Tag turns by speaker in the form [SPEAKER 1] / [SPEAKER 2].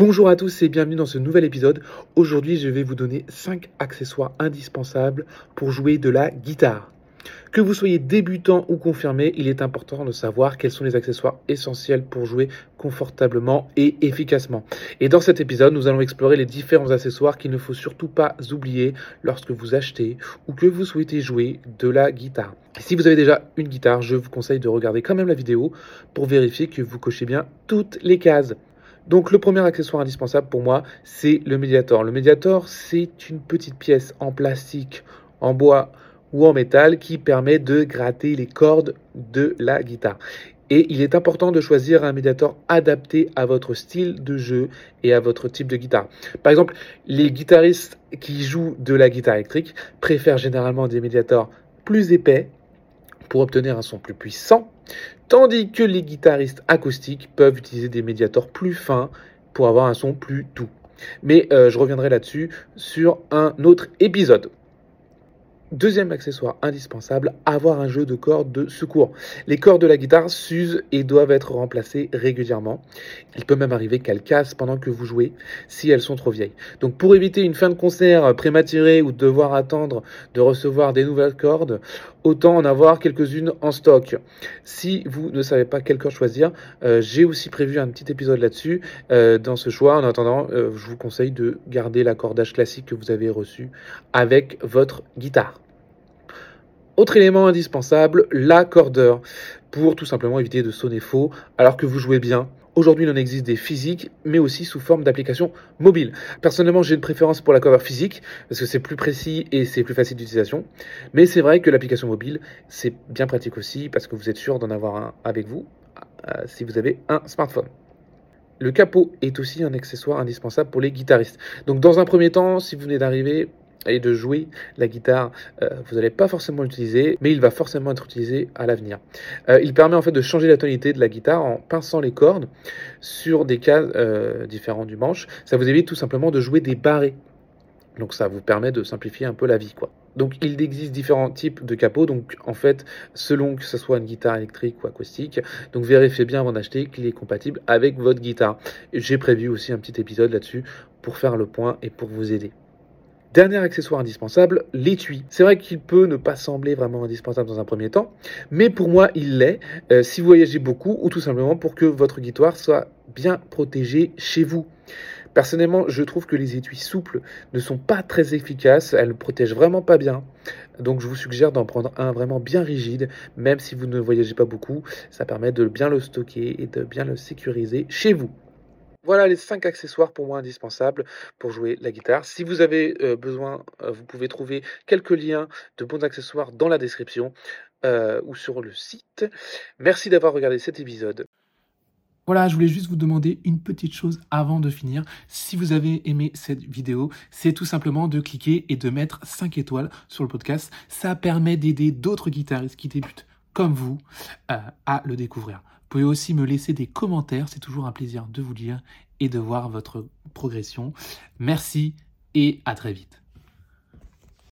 [SPEAKER 1] Bonjour à tous et bienvenue dans ce nouvel épisode. Aujourd'hui, je vais vous donner 5 accessoires indispensables pour jouer de la guitare. Que vous soyez débutant ou confirmé, il est important de savoir quels sont les accessoires essentiels pour jouer confortablement et efficacement. Et dans cet épisode, nous allons explorer les différents accessoires qu'il ne faut surtout pas oublier lorsque vous achetez ou que vous souhaitez jouer de la guitare. Si vous avez déjà une guitare, je vous conseille de regarder quand même la vidéo pour vérifier que vous cochez bien toutes les cases. Donc le premier accessoire indispensable pour moi, c'est le médiator. Le médiator, c'est une petite pièce en plastique, en bois ou en métal qui permet de gratter les cordes de la guitare. Et il est important de choisir un médiator adapté à votre style de jeu et à votre type de guitare. Par exemple, les guitaristes qui jouent de la guitare électrique préfèrent généralement des médiators plus épais pour obtenir un son plus puissant, tandis que les guitaristes acoustiques peuvent utiliser des médiators plus fins pour avoir un son plus doux. Mais euh, je reviendrai là-dessus sur un autre épisode. Deuxième accessoire indispensable, avoir un jeu de cordes de secours. Les cordes de la guitare s'usent et doivent être remplacées régulièrement. Il peut même arriver qu'elles cassent pendant que vous jouez si elles sont trop vieilles. Donc pour éviter une fin de concert prématurée ou devoir attendre de recevoir des nouvelles cordes, autant en avoir quelques-unes en stock. Si vous ne savez pas quelle corde choisir, euh, j'ai aussi prévu un petit épisode là-dessus euh, dans ce choix. En attendant, euh, je vous conseille de garder l'accordage classique que vous avez reçu avec votre guitare. Autre élément indispensable, l'accordeur, pour tout simplement éviter de sonner faux alors que vous jouez bien. Aujourd'hui, il en existe des physiques, mais aussi sous forme d'applications mobiles. Personnellement, j'ai une préférence pour l'accordeur physique, parce que c'est plus précis et c'est plus facile d'utilisation. Mais c'est vrai que l'application mobile, c'est bien pratique aussi, parce que vous êtes sûr d'en avoir un avec vous, euh, si vous avez un smartphone. Le capot est aussi un accessoire indispensable pour les guitaristes. Donc dans un premier temps, si vous venez d'arriver, et de jouer la guitare, euh, vous n'allez pas forcément l'utiliser, mais il va forcément être utilisé à l'avenir. Euh, il permet en fait de changer la tonalité de la guitare en pinçant les cordes sur des cas euh, différents du manche. Ça vous évite tout simplement de jouer des barrés. Donc ça vous permet de simplifier un peu la vie. Donc il existe différents types de capots, donc en fait selon que ce soit une guitare électrique ou acoustique, donc vérifiez bien avant d'acheter qu'il est compatible avec votre guitare. J'ai prévu aussi un petit épisode là-dessus pour faire le point et pour vous aider. Dernier accessoire indispensable, l'étui. C'est vrai qu'il peut ne pas sembler vraiment indispensable dans un premier temps, mais pour moi il l'est euh, si vous voyagez beaucoup ou tout simplement pour que votre guitare soit bien protégée chez vous. Personnellement, je trouve que les étuis souples ne sont pas très efficaces, elles ne protègent vraiment pas bien. Donc je vous suggère d'en prendre un vraiment bien rigide, même si vous ne voyagez pas beaucoup, ça permet de bien le stocker et de bien le sécuriser chez vous. Voilà les 5 accessoires pour moi indispensables pour jouer la guitare. Si vous avez euh, besoin, euh, vous pouvez trouver quelques liens de bons accessoires dans la description euh, ou sur le site. Merci d'avoir regardé cet épisode.
[SPEAKER 2] Voilà, je voulais juste vous demander une petite chose avant de finir. Si vous avez aimé cette vidéo, c'est tout simplement de cliquer et de mettre 5 étoiles sur le podcast. Ça permet d'aider d'autres guitaristes qui débutent comme vous à le découvrir. Vous pouvez aussi me laisser des commentaires, c'est toujours un plaisir de vous lire et de voir votre progression. Merci et à très vite.